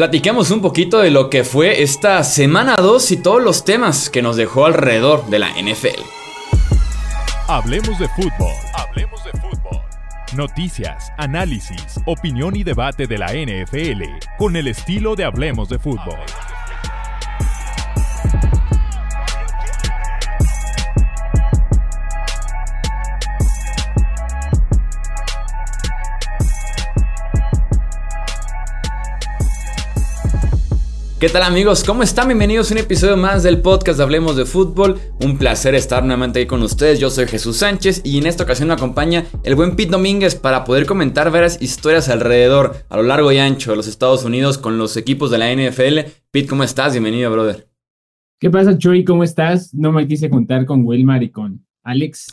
Platiquemos un poquito de lo que fue esta semana 2 y todos los temas que nos dejó alrededor de la NFL. Hablemos de fútbol. Hablemos de fútbol. Noticias, análisis, opinión y debate de la NFL con el estilo de Hablemos de fútbol. ¿Qué tal amigos? ¿Cómo están? Bienvenidos a un episodio más del podcast de Hablemos de Fútbol. Un placer estar nuevamente ahí con ustedes. Yo soy Jesús Sánchez y en esta ocasión me acompaña el buen Pete Domínguez para poder comentar varias historias alrededor, a lo largo y ancho de los Estados Unidos con los equipos de la NFL. Pete, ¿cómo estás? Bienvenido, brother. ¿Qué pasa, Chuy? ¿Cómo estás? No me quise juntar con Wilmar y con Alex,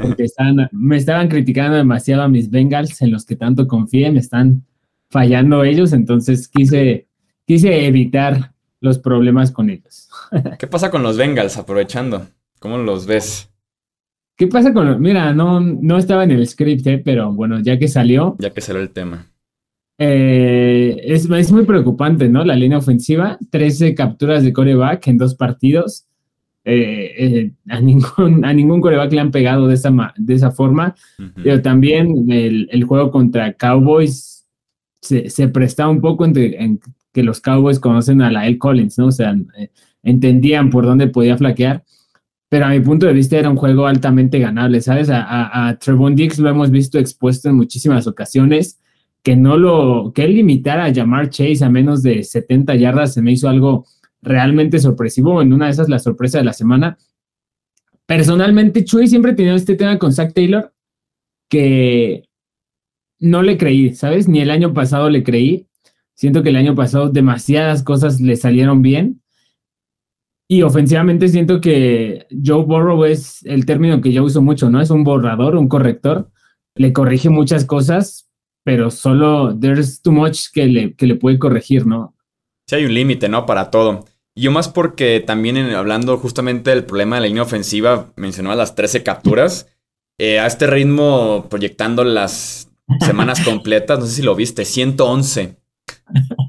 porque me estaban criticando demasiado a mis Bengals en los que tanto confié, me están fallando ellos, entonces quise quise evitar los problemas con ellos. ¿Qué pasa con los Bengals aprovechando? ¿Cómo los ves? ¿Qué pasa con los... Mira, no, no estaba en el script, eh, pero bueno, ya que salió... Ya que salió el tema. Eh, es, es, muy preocupante, ¿no? La línea ofensiva, 13 capturas de coreback en dos partidos. Eh, a, ningún, a ningún coreback le han pegado de esa, de esa forma. Pero también el, el, juego contra Cowboys se, se presta un poco entre, en, que los Cowboys conocen a la L. Collins, ¿no? O sea, eh, entendían por dónde podía flaquear, pero a mi punto de vista era un juego altamente ganable, ¿sabes? A, a, Trevon Diggs lo hemos visto expuesto en muchísimas ocasiones, que no lo, que él limitara a llamar Chase a menos de 70 yardas se me hizo algo realmente sorpresivo, en una de esas la sorpresa de la semana. Personalmente, Chuy siempre tenía este tema con Zach Taylor, que no le creí, ¿sabes? Ni el año pasado le creí. Siento que el año pasado demasiadas cosas le salieron bien. Y ofensivamente siento que Joe Burrow es el término que yo uso mucho, ¿no? Es un borrador, un corrector. Le corrige muchas cosas, pero solo there's too much que le, que le puede corregir, ¿no? Sí, hay un límite, ¿no? Para todo. Y yo más porque también hablando justamente del problema de la línea ofensiva, mencionaba las 13 capturas. Eh, a este ritmo, proyectando las semanas completas, no sé si lo viste, 111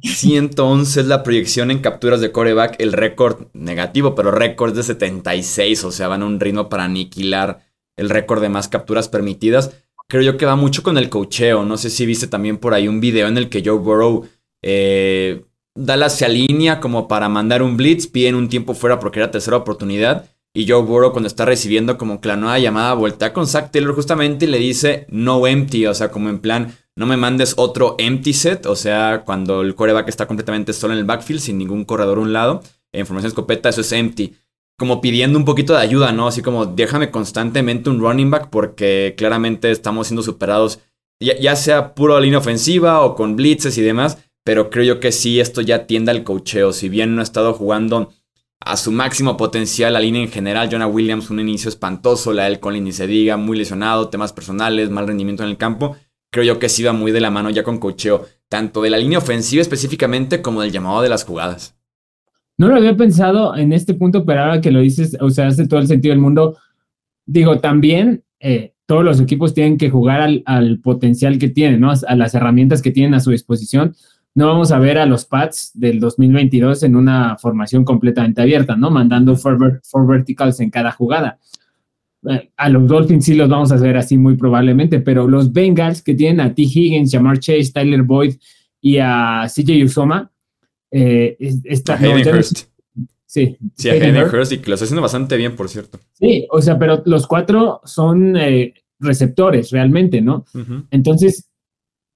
111 es la proyección en capturas de coreback, el récord negativo, pero récord de 76, o sea, van a un ritmo para aniquilar el récord de más capturas permitidas. Creo yo que va mucho con el cocheo. No sé si viste también por ahí un video en el que Joe Burrow eh, da la se alinea como para mandar un blitz, piden un tiempo fuera porque era tercera oportunidad. Y Joe Burrow cuando está recibiendo como que la nueva llamada vuelta con Zach Taylor justamente y le dice no empty, o sea, como en plan no me mandes otro empty set, o sea, cuando el coreback está completamente solo en el backfield, sin ningún corredor a un lado, en formación escopeta, eso es empty. Como pidiendo un poquito de ayuda, ¿no? Así como déjame constantemente un running back porque claramente estamos siendo superados, ya, sea puro línea ofensiva o con blitzes y demás, pero creo yo que sí, esto ya tiende al cocheo. Si bien no ha estado jugando a su máximo potencial la línea en general, Jonah Williams un inicio espantoso, la del Colin ni se diga, muy lesionado, temas personales, mal rendimiento en el campo creo yo que sí va muy de la mano ya con cocheo, tanto de la línea ofensiva específicamente como del llamado de las jugadas. No lo había pensado en este punto, pero ahora que lo dices, o sea, hace todo el sentido del mundo. Digo, también eh, todos los equipos tienen que jugar al, potencial que tienen, ¿no? A las herramientas que tienen a su disposición. No vamos a ver a los Pats del 2022 en una formación completamente abierta, ¿no? Mandando four, four verticals en cada jugada a los Dolphins sí los vamos a ver así muy probablemente, pero los Bengals que tienen a T. Higgins, Jamar Chase, Tyler Boyd y a CJ Usoma, eh, está, Sí, sí, a Hurst y que lo está haciendo bastante bien, por cierto. Sí, o sea, pero los cuatro son eh, receptores realmente, ¿no? Entonces,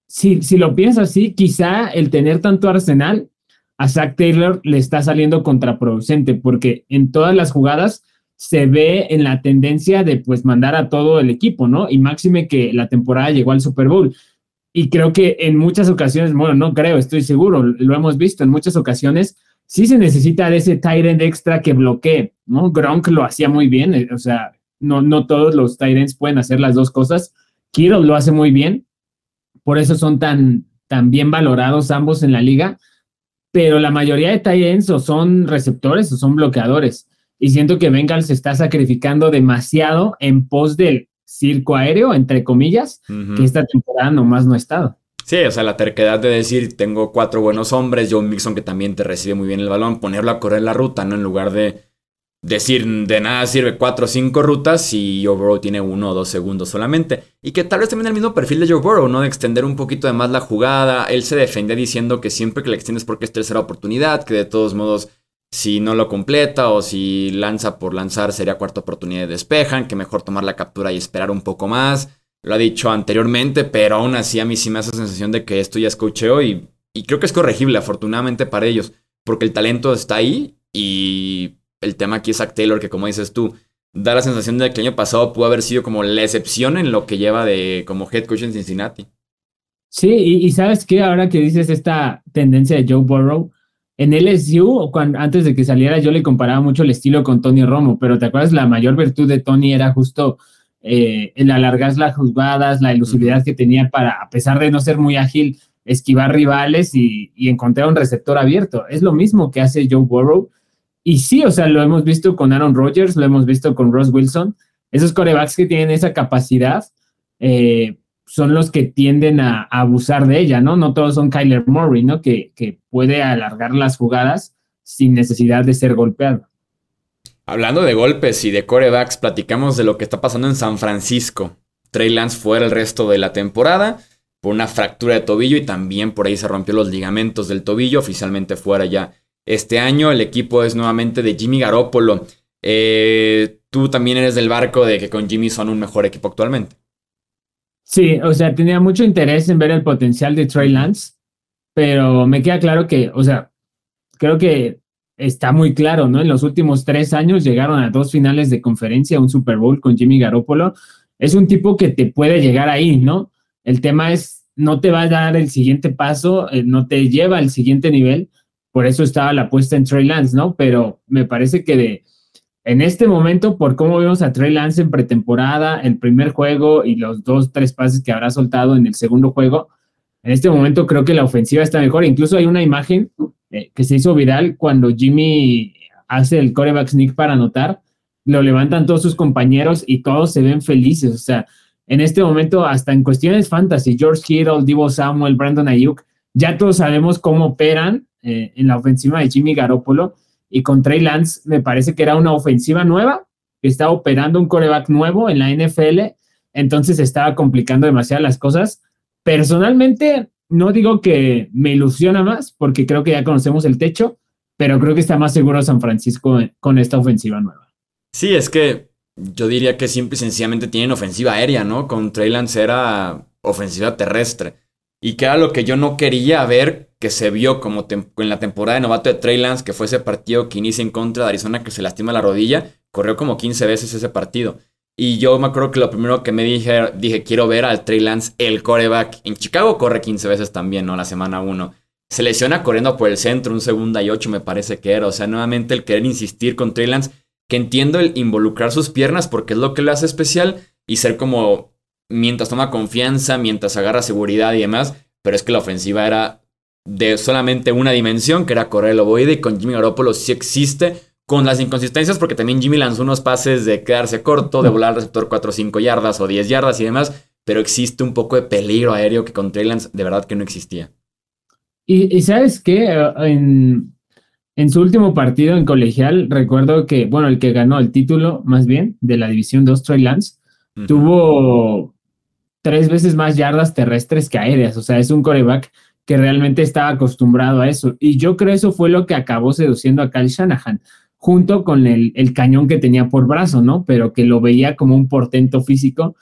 si, si lo piensas así, quizá el tener tanto arsenal a Zach Taylor le está saliendo contraproducente, porque en todas las jugadas se ve en la tendencia de pues mandar a todo el equipo, ¿no? Y máxime que la temporada llegó al Super Bowl. Y creo que en muchas ocasiones, bueno, no creo, estoy seguro, lo hemos visto en muchas ocasiones, sí se necesita de ese tight extra que bloquee, ¿no? Gronk lo hacía muy bien, eh, o sea, no, no todos los tight pueden hacer las dos cosas. Kittle lo hace muy bien, por eso son tan, tan bien valorados ambos en la liga, pero la mayoría de tight o son receptores o son bloqueadores. Y siento que Bengal se está sacrificando demasiado en pos del circo aéreo, entre comillas, que esta temporada nomás no ha estado. Sí, o sea, la terquedad de decir, tengo cuatro buenos hombres, Joe Mixon que también te recibe muy bien el balón, ponerlo a correr la ruta, ¿no? En lugar de decir, de nada sirve cuatro o cinco rutas y Joe Burrow tiene uno o dos segundos solamente. Y que tal vez también el mismo perfil de Joe Burrow, ¿no? De extender un poquito de más la jugada. Él se defendía diciendo que siempre que le extiendes porque es tercera oportunidad, que de todos modos si no lo completa o si lanza por lanzar sería cuarta oportunidad de despejan, que mejor tomar la captura y esperar un poco más. Lo ha dicho anteriormente, pero aún así a mí sí me hace sensación de que esto ya es cocheo y, y creo que es corregible, afortunadamente para ellos, porque el talento está ahí y el tema aquí es Zach Taylor, que como dices tú, da la sensación de que el año pasado pudo haber sido como la excepción en lo que lleva de como head coach en Cincinnati. Sí, y, sabes qué, ahora que dices esta tendencia de Joe Burrow, en LSU, cuando, antes de que saliera, yo le comparaba mucho el estilo con Tony Romo, pero ¿te acuerdas? La mayor virtud de Tony era justo eh, el alargar las jugadas, la ilusividad que tenía para, a pesar de no ser muy ágil, esquivar rivales y, y, encontrar un receptor abierto. Es lo mismo que hace Joe Burrow. Y sí, o sea, lo hemos visto con Aaron Rodgers, lo hemos visto con Ross Wilson. Esos corebacks que tienen esa capacidad, eh, son los que tienden a, abusar de ella, ¿no? No todos son Kyler Murray, ¿no? Que, que puede alargar las jugadas sin necesidad de ser golpeado. Hablando de golpes y de corebacks, platicamos de lo que está pasando en San Francisco. Trey Lance fuera el resto de la temporada por una fractura de tobillo y también por ahí se rompió los ligamentos del tobillo, oficialmente fuera ya este año. El equipo es nuevamente de Jimmy Garoppolo. Eh, tú también eres del barco de que con Jimmy son un mejor equipo actualmente. Sí, o sea, tenía mucho interés en ver el potencial de Trey Lance, pero me queda claro que, o sea, creo que está muy claro, ¿no? En los últimos tres años llegaron a dos finales de conferencia, un Super Bowl con Jimmy Garoppolo. Es un tipo que te puede llegar ahí, ¿no? El tema es, no te va a dar el siguiente paso, eh, no te lleva al siguiente nivel. Por eso estaba la apuesta en Trey Lance, ¿no? Pero me parece que de, en este momento, por cómo vemos a Trey Lance en pretemporada, el primer juego y los dos, tres pases que habrá soltado en el segundo juego, en este momento creo que la ofensiva está mejor. Incluso hay una imagen eh, que se hizo viral cuando Jimmy hace el coreback sneak para anotar, lo levantan todos sus compañeros y todos se ven felices. O sea, en este momento, hasta en cuestiones fantasy, George Kittle, Divo Samuel, Brandon Ayuk, ya todos sabemos cómo operan eh, en la ofensiva de Jimmy Garoppolo y con Trey Lance me parece que era una ofensiva nueva, que estaba operando un coreback nuevo en la NFL, entonces estaba complicando demasiado las cosas. Personalmente, no digo que me ilusiona más, porque creo que ya conocemos el techo, pero creo que está más seguro San Francisco con esta ofensiva nueva. Sí, es que yo diría que simple y sencillamente tienen ofensiva aérea, ¿no? Con Trey Lance era ofensiva terrestre. Y que era lo que yo no quería ver que se vio como en la temporada de novato de Trey Lance, que fue ese partido que inicia en contra de Arizona que se lastima la rodilla, corrió como 15 veces ese partido. Y yo me acuerdo que lo primero que me dije, dije, quiero ver al Trey Lance, el coreback. En Chicago corre 15 veces también, ¿no? La semana 1. Se lesiona corriendo por el centro, un segunda y ocho me parece que era. O sea, nuevamente el querer insistir con Trey Lance, que entiendo el involucrar sus piernas porque es lo que le hace especial y ser como mientras toma confianza, mientras agarra seguridad y demás. Pero es que la ofensiva era de solamente una dimensión, que era correr el ovoide, y con Jimmy Garoppolo sí existe, con las inconsistencias, porque también Jimmy lanzó unos pases de quedarse corto, de volar al receptor 4 o 5 yardas o 10 yardas y demás, pero existe un poco de peligro aéreo que con Trey Lance de verdad que no existía. Y, sabes qué, en, en su último partido en colegial, recuerdo que, bueno, el que ganó el título, más bien, de la División 2, Trey Lance, tuvo tres veces más yardas terrestres que aéreas. O sea, es un coreback que realmente estaba acostumbrado a eso. Y yo creo eso fue lo que acabó seduciendo a Kyle Shanahan, junto con el, cañón que tenía por brazo, ¿no? Pero que lo veía como un portento físico.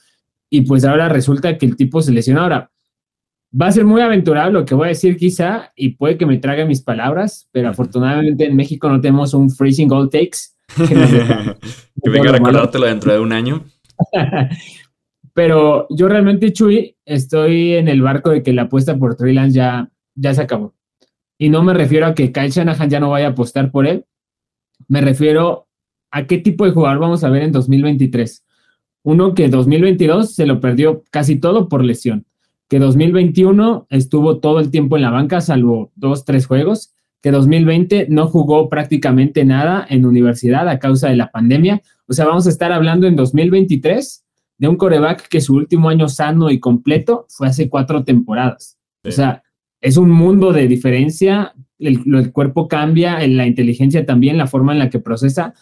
Y pues ahora resulta que el tipo se lesionó. Ahora, va a ser muy aventurado lo que voy a decir quizá, y puede que me trague mis palabras, pero afortunadamente en México no tenemos un freezing all takes. Que, que venga a recordártelo dentro de un año. Pero yo realmente, Chuy, estoy en el barco de que la apuesta por Trey Lance ya, ya se acabó. Y no me refiero a que Kyle Shanahan ya no vaya a apostar por él. Me refiero a qué tipo de jugador vamos a ver en 2023. Uno que 2022 se lo perdió casi todo por lesión. Que 2021 estuvo todo el tiempo en la banca, salvo dos, tres juegos. Que 2020 no jugó prácticamente nada en universidad a causa de la pandemia. O sea, vamos a estar hablando en 2023 de un coreback que su último año sano y completo fue hace cuatro temporadas. O sea, es un mundo de diferencia, el, cuerpo cambia, la inteligencia también, la forma en la que procesa,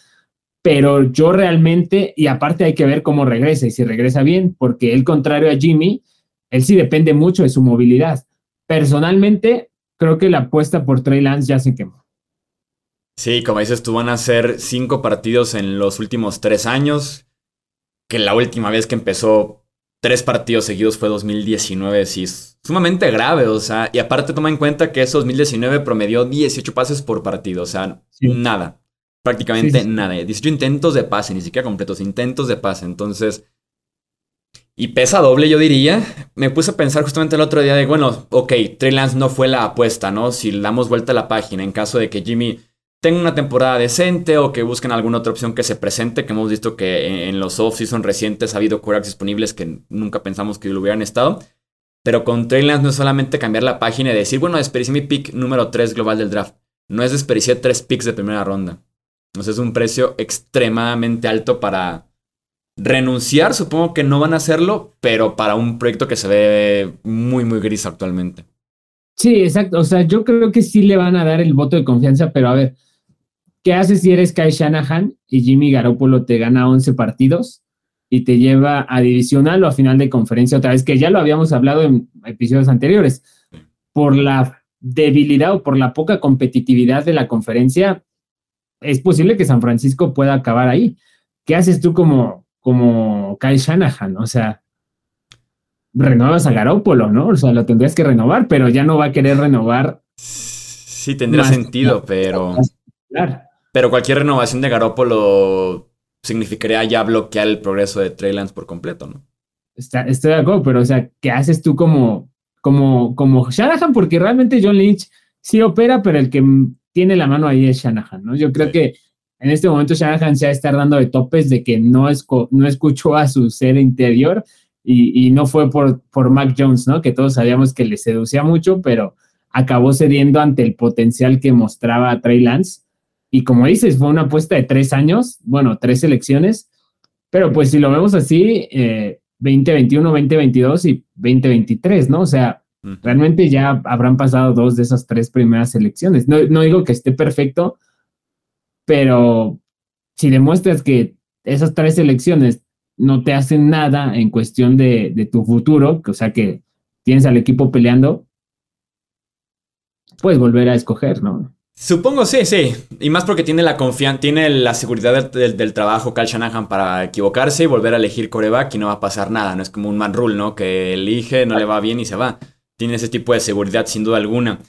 pero yo realmente, y aparte hay que ver cómo regresa y si regresa bien, porque el contrario a Jimmy, él sí depende mucho de su movilidad. Personalmente, creo que la apuesta por Trey Lance ya se quemó. Sí, como dices tú, van a ser cinco partidos en los últimos tres años, que la última vez que empezó tres partidos seguidos fue 2019, sí, es sumamente grave, o sea, y aparte toma en cuenta que ese 2019 promedió 18 pases por partido, o sea, nada, prácticamente nada, 18 intentos de pase, ni siquiera completos, intentos de pase, entonces, y pesa doble, yo diría, me puse a pensar justamente el otro día de, bueno, ok, Trey Lance no fue la apuesta, ¿no? Si damos vuelta a la página en caso de que Jimmy tenga una temporada decente o que busquen alguna otra opción que se presente, que hemos visto que en, los off-season recientes ha habido quarterbacks disponibles que nunca pensamos que lo hubieran estado. Pero con Trey no es solamente cambiar la página y decir, bueno, desperdicié mi pick número 3 global del draft. No es desperdiciar tres picks de primera ronda. Entonces es un precio extremadamente alto para renunciar. Supongo que no van a hacerlo, pero para un proyecto que se ve muy, muy gris actualmente. Sí, exacto. O sea, yo creo que sí le van a dar el voto de confianza, pero a ver, ¿Qué haces si eres Kai Shanahan y Jimmy Garoppolo te gana 11 partidos y te lleva a divisional o a final de conferencia otra vez? Que ya lo habíamos hablado en episodios anteriores. Por la debilidad o por la poca competitividad de la conferencia, es posible que San Francisco pueda acabar ahí. ¿Qué haces tú como, como Kai Shanahan? O sea, renuevas a Garoppolo, ¿no? O sea, lo tendrías que renovar, pero ya no va a querer renovar. Sí, tendría sentido, pero. Claro. Pero cualquier renovación de Garoppolo significaría ya bloquear el progreso de Trey Lance por completo, ¿no? estoy de acuerdo, pero o sea, ¿qué haces tú como, como, como Shanahan? Porque realmente John Lynch sí opera, pero el que tiene la mano ahí es Shanahan, ¿no? Yo creo que en este momento Shanahan se va a estar dando de topes de que no, no escuchó a su ser interior y, y, no fue por, por Mac Jones, ¿no? Que todos sabíamos que le seducía mucho, pero acabó cediendo ante el potencial que mostraba Trey Lance y como dices, fue una apuesta de tres años, bueno, tres elecciones, pero pues si lo vemos así, 2021, eh, 2022 y 2023, ¿no? O sea, realmente ya habrán pasado dos de esas tres primeras elecciones. No, no digo que esté perfecto, pero si demuestras que esas tres elecciones no te hacen nada en cuestión de, de tu futuro, o sea que tienes al equipo peleando, puedes volver a escoger, ¿no? Supongo, sí, sí. Y más porque tiene la confianza, tiene la seguridad del, trabajo Cal Shanahan para equivocarse y volver a elegir coreback y no va a pasar nada. No es como un man rule, ¿no? Que elige, no le va bien y se va. Tiene ese tipo de seguridad sin duda alguna.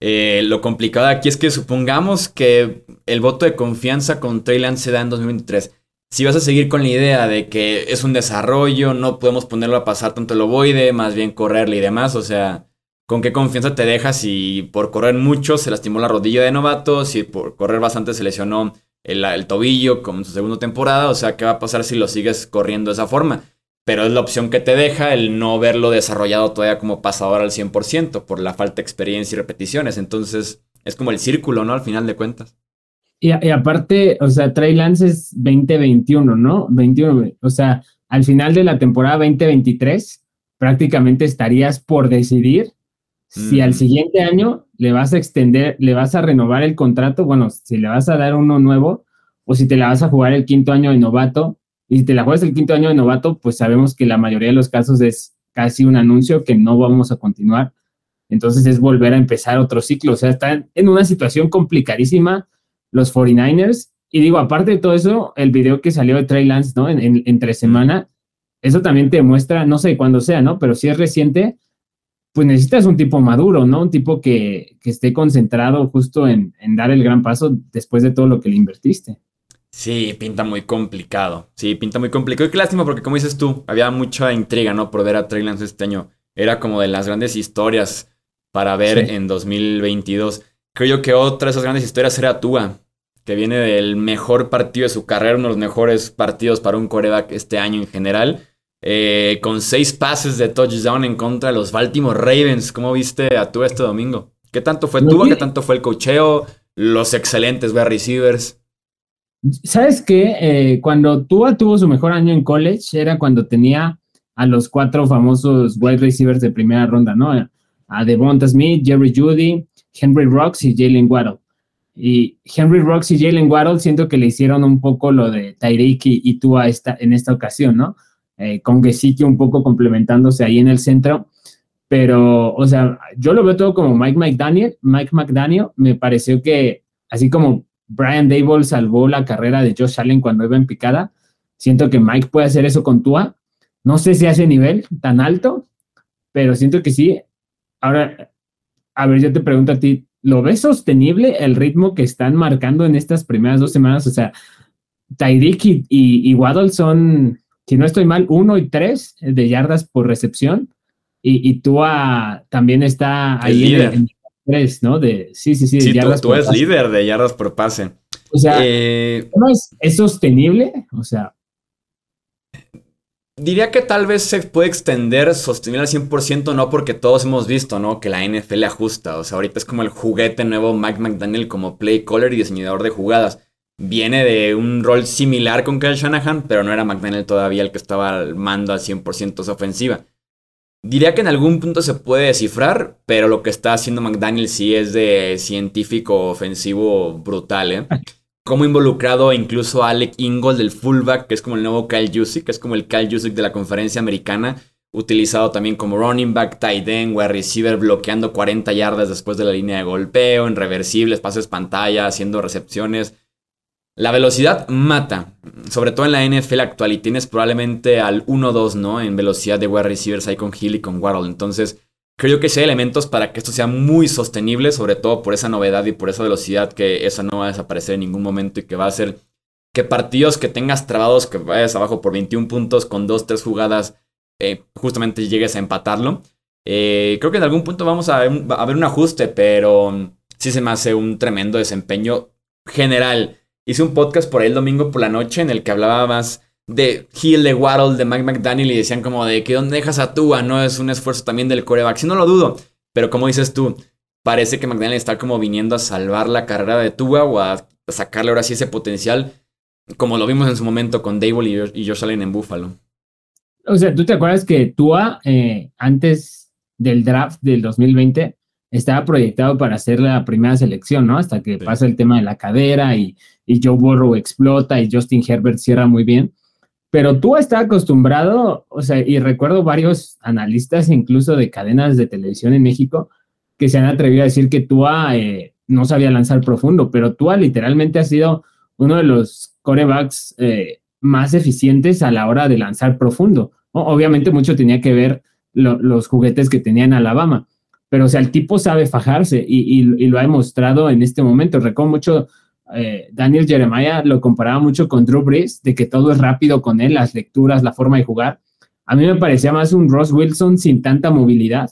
Eh, lo complicado aquí es que supongamos que el voto de confianza con Trey se da en 2023. Si vas a seguir con la idea de que es un desarrollo, no podemos ponerlo a pasar tanto el ovoide, más bien correrle y demás, o sea, con qué confianza te dejas si por correr mucho se lastimó la rodilla de novato, si por correr bastante se lesionó el, tobillo como en su segunda temporada, o sea, ¿qué va a pasar si lo sigues corriendo de esa forma? Pero es la opción que te deja el no verlo desarrollado todavía como pasador al 100% por la falta de experiencia y repeticiones. Entonces, es como el círculo, ¿no? Al final de cuentas. Y, y aparte, o sea, Trey Lance es 2021, ¿no? 21, o sea, al final de la temporada 2023, prácticamente estarías por decidir si al siguiente año le vas a extender, le vas a renovar el contrato, bueno, si le vas a dar uno nuevo o si te la vas a jugar el quinto año de novato, y si te la juegas el quinto año de novato, pues sabemos que la mayoría de los casos es casi un anuncio que no vamos a continuar. Entonces es volver a empezar otro ciclo. O sea, están en una situación complicadísima los 49ers. Y digo, aparte de todo eso, el video que salió de Trey Lance, ¿no? En, entre semana, eso también te muestra, no sé cuándo sea, ¿no? Pero si es reciente, pues necesitas un tipo maduro, ¿no? Un tipo que, esté concentrado justo en, dar el gran paso después de todo lo que le invertiste. Sí, pinta muy complicado. Sí, pinta muy complicado. Y qué lástima porque, como dices tú, había mucha intriga, ¿no? Por ver a Trey Lance este año. Era como de las grandes historias para ver en 2022. Creo yo que otra de esas grandes historias era Tua, que viene del mejor partido de su carrera, uno de los mejores partidos para un coreback este año en general. Eh, con seis pases de touchdown en contra de los Baltimore Ravens. ¿Cómo viste a tú este domingo? ¿Qué tanto fue tú? ¿Qué tanto fue el cocheo? Los excelentes wide receivers. ¿Sabes qué? Eh, cuando Tua tuvo su mejor año en college era cuando tenía a los cuatro famosos wide receivers de primera ronda, ¿no? a Devonta Smith, Jerry Judy, Henry Rocks y Jalen Waddle. Y Henry Rocks y Jalen Waddle siento que le hicieron un poco lo de Tyreek y, tú a esta, en esta ocasión, ¿no? Eh, con Gesicki un poco complementándose ahí en el centro. Pero, o sea, yo lo veo todo como Mike McDaniel. Mike McDaniel me pareció que, así como Brian Dable salvó la carrera de Josh Allen cuando iba en picada, siento que Mike puede hacer eso con Tua. No sé si hace nivel tan alto, pero siento que sí. Ahora, a ver, yo te pregunto a ti, ¿lo ves sostenible el ritmo que están marcando en estas primeras dos semanas? O sea, Tyreek y, Waddle son, si no estoy mal, uno y tres de yardas por recepción. Y, y Tua también está ahí en, tres, ¿no? De, sí, sí, sí. sí, yardas tú, eres líder de yardas por pase. O sea, eh, ¿no es, es, sostenible? O sea. Diría que tal vez se puede extender sostenible al 100%, no porque todos hemos visto, ¿no? Que la NFL ajusta. O sea, ahorita es como el juguete nuevo Mike McDaniel como play caller y diseñador de jugadas. Viene de un rol similar con Kyle Shanahan, pero no era McDaniel todavía el que estaba al mando al 100% esa ofensiva. Diría que en algún punto se puede descifrar, pero lo que está haciendo McDaniel sí es de científico ofensivo brutal, ¿eh? como involucrado incluso a Alec Ingold del fullback, que es como el nuevo Kyle Jusic, que es como el Kyle Jusic de la conferencia americana, utilizado también como running back, tight end, wide receiver, bloqueando 40 yardas después de la línea de golpeo, en reversibles, pases pantalla, haciendo recepciones. La velocidad mata, sobre todo en la NFL actual, y tienes probablemente al 1-2, ¿no? En velocidad de wide receivers ahí con Hill y con Waddle. Entonces, Creo que sí hay elementos para que esto sea muy sostenible, sobre todo por esa novedad y por esa velocidad que esa no va a desaparecer en ningún momento y que va a hacer que partidos que tengas trabados, que vayas abajo por 21 puntos con 2, 3 jugadas, eh, justamente llegues a empatarlo. Eh, creo que en algún punto vamos a ver, a ver un ajuste, pero sí se me hace un tremendo desempeño general. Hice un podcast por ahí el domingo por la noche en el que hablaba más de Hill, de Waddle, de Mike McDaniel y decían como de que dónde dejas a Tua, no es un esfuerzo también del coreback. Si no lo dudo, pero como dices tú, parece que McDaniel está como viniendo a salvar la carrera de Tua o a sacarle ahora sí ese potencial, como lo vimos en su momento con Dable y Josh Allen en Buffalo. O sea, ¿tú te acuerdas que Tua eh, antes del draft del 2020 estaba proyectado para ser la primera selección, ¿no? Hasta que pasa el tema de la cadera y, y Joe Burrow explota y Justin Herbert cierra muy bien pero tú estás acostumbrado, o sea, y recuerdo varios analistas, incluso de cadenas de televisión en México, que se han atrevido a decir que Tua eh, no sabía lanzar profundo, pero Tua literalmente ha sido uno de los corebacks eh, más eficientes a la hora de lanzar profundo. Obviamente mucho tenía que ver los juguetes que tenía en Alabama, pero o sea, el tipo sabe fajarse y, y lo ha demostrado en este momento. Recuerdo mucho eh, Daniel Jeremiah lo comparaba mucho con Drew Brees, de que todo es rápido con él, las lecturas, la forma de jugar. A mí me parecía más un Ross Wilson sin tanta movilidad.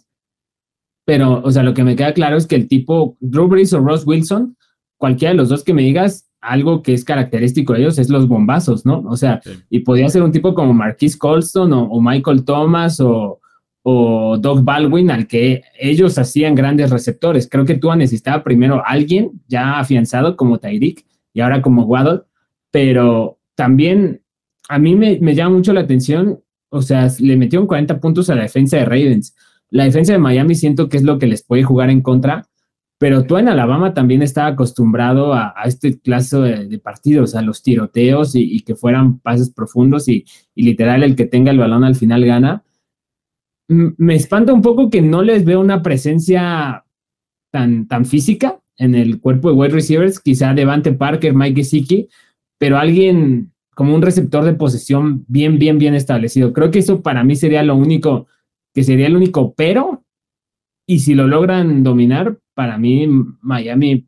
Pero, o sea, lo que me queda claro es que el tipo Drew Brees o Ross Wilson, cualquiera de los dos que me digas, algo que es característico de ellos es los bombazos, ¿no? O sea, y podía ser un tipo como Marquis Colston o Michael Thomas o, o Doug Baldwin, al que ellos hacían grandes receptores. Creo que Tua necesitaba primero alguien ya afianzado como Tyreek y ahora como Waddle, pero también a mí me, llama mucho la atención, o sea, le metieron 40 puntos a la defensa de Ravens. La defensa de Miami siento que es lo que les puede jugar en contra, pero tú en Alabama también estaba acostumbrado a, este clase de, partidos, a los tiroteos y, que fueran pases profundos y, y literal el que tenga el balón al final gana me espanta un poco que no les veo una presencia tan, tan física en el cuerpo de wide receivers, quizá Devante Parker, Mike Gesicki, pero alguien como un receptor de posesión bien, bien, bien establecido. Creo que eso para mí sería lo único, que sería el único pero, y si lo logran dominar, para mí Miami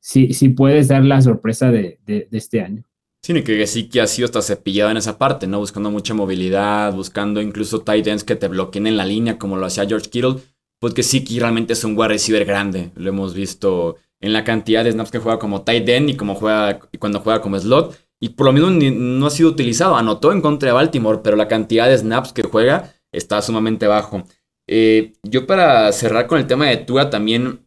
sí, sí puede dar la sorpresa de este año. Sí, que que ha sido hasta cepillado en esa parte, ¿no? Buscando mucha movilidad, buscando incluso tight ends que te bloqueen en la línea, como lo hacía George Kittle. Porque sí que realmente es un wide receiver grande. Lo hemos visto en la cantidad de snaps que juega como tight end y, como juega, y cuando juega como slot. Y por lo mismo no ha sido utilizado. Anotó en contra de Baltimore, pero la cantidad de snaps que juega está sumamente bajo. Eh, yo para cerrar con el tema de Tua también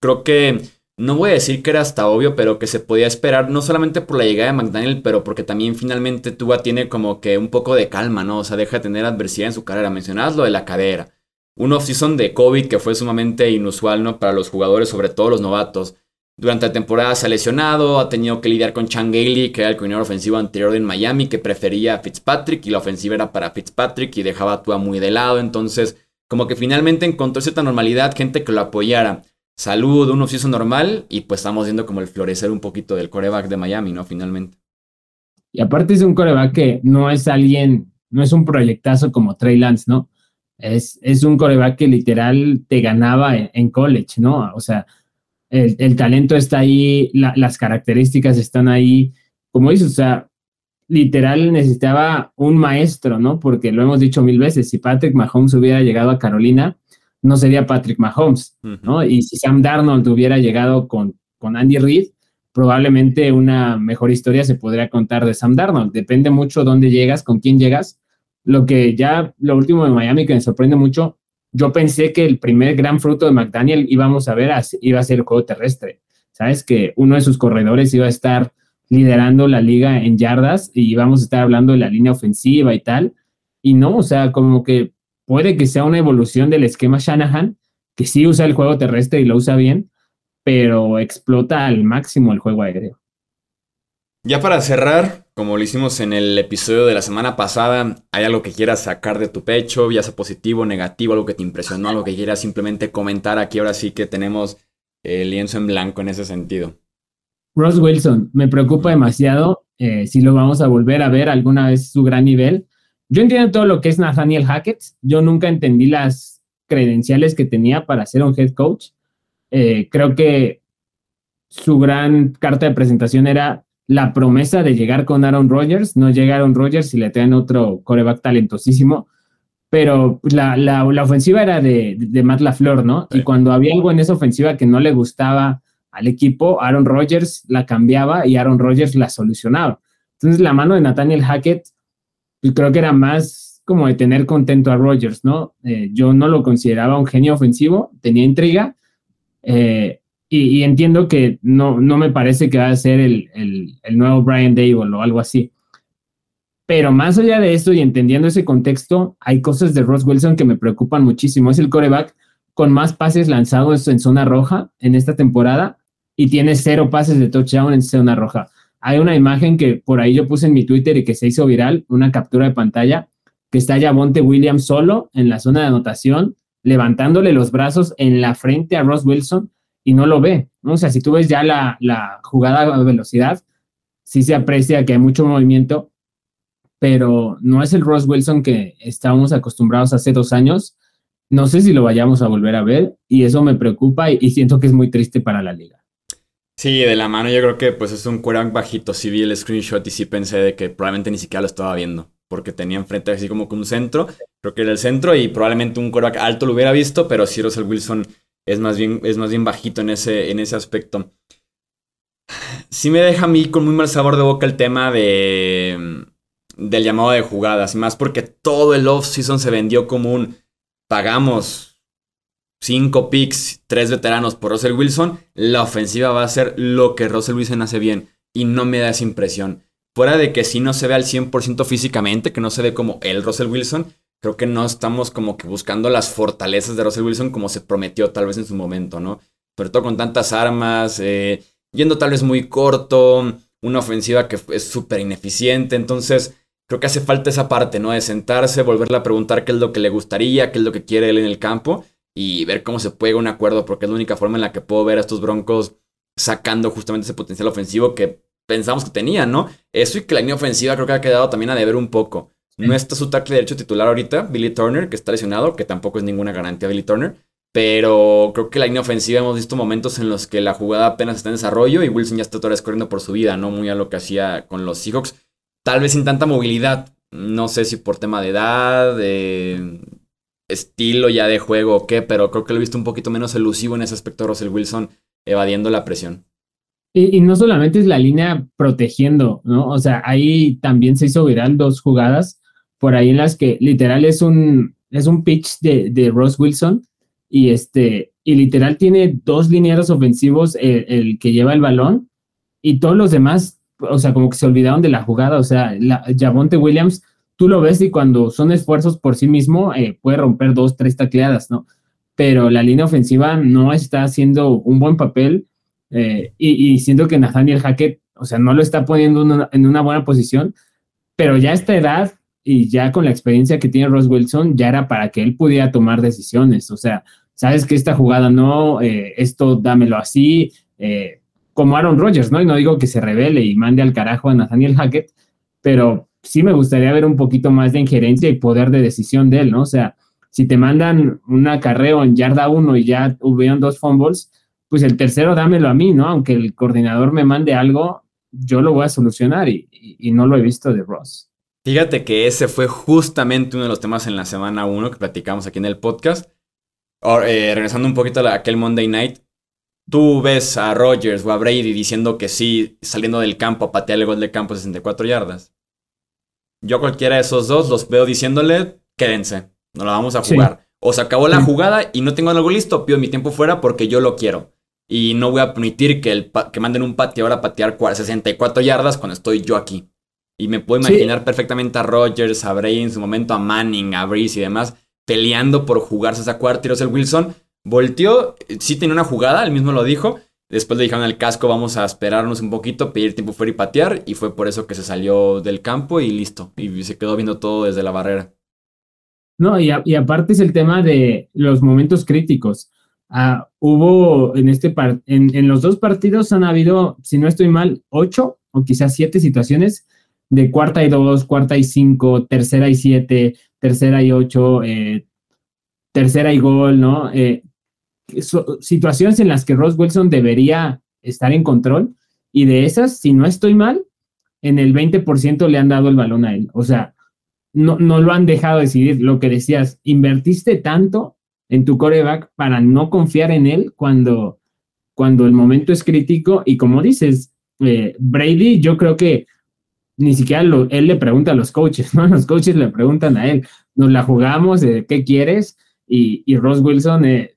creo que no voy a decir que era hasta obvio, pero que se podía esperar, no solamente por la llegada de McDaniel, pero porque también finalmente Tua tiene como que un poco de calma, ¿no? O sea, deja de tener adversidad en su carrera. Mencionabas lo de la cadera. un off-season de COVID que fue sumamente inusual, ¿no? Para los jugadores, sobre todo los novatos. Durante la temporada se ha lesionado, ha tenido que lidiar con Chan Gailey, que era el coordinador ofensivo anterior en Miami, que prefería a Fitzpatrick y la ofensiva era para Fitzpatrick y dejaba a Tua muy de lado. Entonces, como que finalmente encontró cierta normalidad, gente que lo apoyara. Salud, un off normal y pues estamos viendo como el florecer un poquito del coreback de Miami, ¿no? Finalmente. Y aparte es un coreback que no es alguien, no es un proyectazo como Trey Lance, ¿no? Es, es un coreback que literal te ganaba en, college, ¿no? O sea, el, talento está ahí, las características están ahí. Como dices, o sea, literal necesitaba un maestro, ¿no? Porque lo hemos dicho mil veces, si Patrick Mahomes hubiera llegado a Carolina, no sería Patrick Mahomes, ¿no? Y si Sam Darnold hubiera llegado con, con Andy Reid, probablemente una mejor historia se podría contar de Sam Darnold. Depende mucho dónde llegas, con quién llegas. Lo que ya, lo último de Miami que me sorprende mucho, yo pensé que el primer gran fruto de McDaniel íbamos a ver iba a ser el juego terrestre. Sabes que uno de sus corredores iba a estar liderando la liga en yardas y íbamos a estar hablando de la línea ofensiva y tal. Y no, o sea, como que puede que sea una evolución del esquema Shanahan, que sí usa el juego terrestre y lo usa bien, pero explota al máximo el juego aéreo. Ya para cerrar, como lo hicimos en el episodio de la semana pasada, ¿hay algo que quieras sacar de tu pecho, ya sea positivo, negativo, algo que te impresionó, algo que quieras simplemente comentar? Aquí ahora sí que tenemos el lienzo en blanco en ese sentido. Ross Wilson, me preocupa demasiado eh, si lo vamos a volver a ver alguna vez su gran nivel. Yo entiendo todo lo que es Nathaniel Hackett. Yo nunca entendí las credenciales que tenía para ser un head coach. Eh, creo que su gran carta de presentación era la promesa de llegar con Aaron Rodgers. No llega Aaron Rodgers y le traen otro coreback talentosísimo. Pero la, la, ofensiva era de, de, Matt LaFleur, ¿no? Y cuando había algo en esa ofensiva que no le gustaba al equipo, Aaron Rodgers la cambiaba y Aaron Rodgers la solucionaba. Entonces, la mano de Nathaniel Hackett pues, creo que era más como de tener contento a Rodgers, ¿no? Eh, yo no lo consideraba un genio ofensivo, tenía intriga, eh, y, entiendo que no, no me parece que va a ser el, el, nuevo Brian Dable o algo así. Pero más allá de esto y entendiendo ese contexto, hay cosas de Ross Wilson que me preocupan muchísimo. Es el coreback con más pases lanzados en zona roja en esta temporada y tiene cero pases de touchdown en zona roja. Hay una imagen que por ahí yo puse en mi Twitter y que se hizo viral, una captura de pantalla, que está Monte Williams solo en la zona de anotación, levantándole los brazos en la frente a Ross Wilson y no lo ve. ¿no? O sea, si tú ves ya la, jugada a velocidad, sí se aprecia que hay mucho movimiento, pero no es el Ross Wilson que estábamos acostumbrados hace dos años. No sé si lo vayamos a volver a ver y eso me preocupa y, siento que es muy triste para la liga. Sí, de la mano yo creo que pues es un quarterback bajito. Sí vi el screenshot y sí pensé de que probablemente ni siquiera lo estaba viendo. Porque tenía enfrente así como que un centro. Creo que era el centro y probablemente un quarterback alto lo hubiera visto. Pero sí Russell Wilson es más bien, es más bien bajito en ese, en ese aspecto. Sí me deja a mí con muy mal sabor de boca el tema de del llamado de jugadas, más porque todo el off-season se vendió como un pagamos cinco picks, tres veteranos por Russell Wilson, la ofensiva va a ser lo que Russell Wilson hace bien y no me da esa impresión. Fuera de que si no se ve al 100% físicamente, que no se ve como el Russell Wilson, creo que no estamos como que buscando las fortalezas de Russell Wilson como se prometió tal vez en su momento, ¿no? Sobre todo con tantas armas, eh, yendo tal vez muy corto, una ofensiva que es súper ineficiente, entonces creo que hace falta esa parte, ¿no? De sentarse, volverle a preguntar qué es lo que le gustaría, qué es lo que quiere él en el campo y ver cómo se puede un acuerdo, porque es la única forma en la que puedo ver a estos Broncos sacando justamente ese potencial ofensivo que pensamos que tenían, ¿no? Eso y que la línea ofensiva creo que ha quedado también a deber un poco. No está su tackle derecho titular ahorita, Billy Turner, que está lesionado, que tampoco es ninguna garantía Billy Turner. Pero creo que la línea ofensiva hemos visto momentos en los que la jugada apenas está en desarrollo y Wilson ya está otra vez corriendo por su vida, ¿no? Muy a lo que hacía con los Seahawks. Tal vez sin tanta movilidad. No sé si por tema de edad, de estilo ya de juego o qué, pero creo que lo he visto un poquito menos elusivo en ese aspecto Russell Wilson, evadiendo la presión. Y, no solamente es la línea protegiendo, ¿no? O sea, ahí también se hizo viral dos jugadas por ahí en las que literal es un, es un pitch de, de Ross Wilson y este, y literal tiene dos linieros ofensivos, el, que lleva el balón y todos los demás, o sea, como que se olvidaron de la jugada, o sea, la, Javonte Williams tú lo ves y cuando son esfuerzos por sí mismo, eh, puede romper dos, tres tacleadas, ¿no? Pero la línea ofensiva no está haciendo un buen papel eh, y, siento que Nathaniel Hackett, o sea, no lo está poniendo en una buena posición, pero ya a esta edad y ya con la experiencia que tiene Ross Wilson, ya era para que él pudiera tomar decisiones. O sea, sabes que esta jugada no, eh, esto dámelo así, eh, como Aaron Rodgers, ¿no? Y no digo que se revele y mande al carajo a Nathaniel Hackett, pero sí me gustaría ver un poquito más de injerencia y poder de decisión de él, ¿no? O sea, si te mandan un acarreo en yarda uno y ya hubieron dos fumbles, pues el tercero dámelo a mí, ¿no? Aunque el coordinador me mande algo, yo lo voy a solucionar y, no lo he visto de Ross. Fíjate que ese fue justamente uno de los temas en la semana 1 que platicamos aquí en el podcast. Eh, regresando un poquito a aquel Monday Night, tú ves a Rogers o a Brady diciendo que sí, saliendo del campo a patear el gol de campo 64 yardas. Yo cualquiera de esos dos los veo diciéndole, quédense, no la vamos a jugar. O se acabó la jugada y no tengo algo listo, pido mi tiempo fuera porque yo lo quiero. Y no voy a permitir que, el que manden un pateador a patear 64 yardas cuando estoy yo aquí. Y me puedo imaginar perfectamente a Rogers, a Brady en su momento, a Manning, a Breeze y demás, peleando por jugarse esa cuarta. Y el Wilson volteó, sí tenía una jugada, él mismo lo dijo. Después le dijeron al casco, vamos a esperarnos un poquito, pedir tiempo fuera y patear. Y fue por eso que se salió del campo y listo. Y se quedó viendo todo desde la barrera. No, y, aparte es el tema de los momentos críticos. Ah, hubo en este en, los dos partidos han habido, si no estoy mal, ocho o quizás siete situaciones de cuarta y dos, cuarta y cinco, tercera y siete, tercera y ocho, eh, tercera y gol, ¿no? Eh, situaciones en las que Ross Wilson debería estar en control y de esas, si no estoy mal, en el 20% le han dado el balón a él. O sea, no, no lo han dejado decidir. Lo que decías, invertiste tanto en tu coreback para no confiar en él cuando, cuando el momento es crítico. Y como dices, eh, Brady, yo creo que ni siquiera él le pregunta a los coaches, ¿no? Los coaches le preguntan a él, nos la jugamos, ¿qué quieres? Y, y Ross Wilson, eh,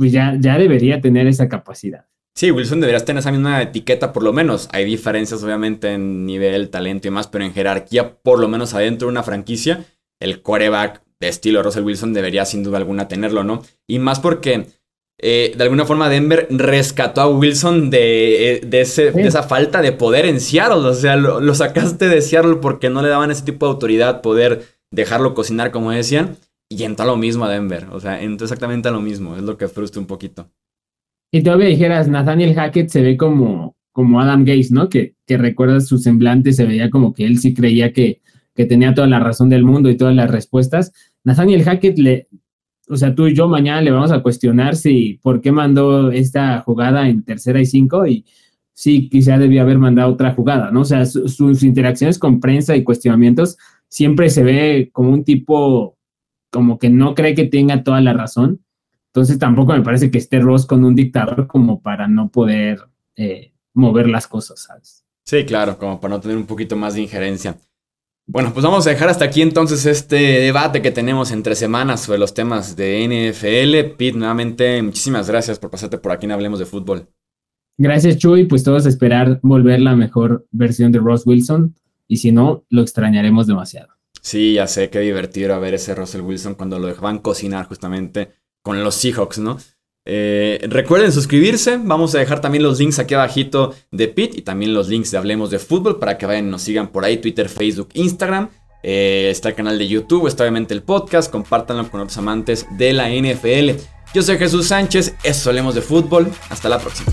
pues ya, ya debería tener esa capacidad. Sí, Wilson debería tener esa misma etiqueta por lo menos. Hay diferencias obviamente en nivel, talento y más, pero en jerarquía, por lo menos adentro de una franquicia, el coreback de estilo Russell Wilson debería sin duda alguna tenerlo, ¿no? Y más porque eh, de alguna forma Denver rescató a Wilson de, eh, de, esa falta de poder en Seattle. O sea, lo, sacaste de Seattle porque no le daban ese tipo de autoridad, poder dejarlo cocinar, como decían. Y entró lo mismo a Denver. O sea, entró exactamente a lo mismo. Es lo que frustra un poquito. Y todavía dijeras, Nathaniel Hackett se ve como, como Adam Gates, ¿no? Que, que recuerdas su semblante, se veía como que él sí creía que, que tenía toda la razón del mundo y todas las respuestas. Nathaniel Hackett le, o sea, tú y yo mañana le vamos a cuestionar si por qué mandó esta jugada en tercera y cinco y sí, quizá debía haber mandado otra jugada, ¿no? O sea, sus interacciones con prensa y cuestionamientos siempre se ve como un tipo como que no cree que tenga toda la razón. Entonces tampoco me parece que esté Ross con un dictador como para no poder eh, mover las cosas, ¿sabes? Sí, claro, como para no tener un poquito más de injerencia. Bueno, pues vamos a dejar hasta aquí entonces este debate que tenemos entre semanas sobre los temas de NFL. Pete, nuevamente, muchísimas gracias por pasarte por aquí en Hablemos de Fútbol. Gracias, Chuy. Pues todos esperar volver la mejor versión de Ross Wilson. Y si no, lo extrañaremos demasiado. Sí, ya sé, qué divertido ver ese Russell Wilson cuando lo dejaban cocinar justamente con los Seahawks, ¿no? Eh, recuerden suscribirse, vamos a dejar también los links aquí abajito de Pit y también los links de Hablemos de Fútbol para que vayan y nos sigan por ahí, Twitter, Facebook, Instagram. Eh, está el canal de YouTube, está obviamente el podcast, compártanlo con otros amantes de la NFL. Yo soy Jesús Sánchez, eso Hablemos de Fútbol, hasta la próxima.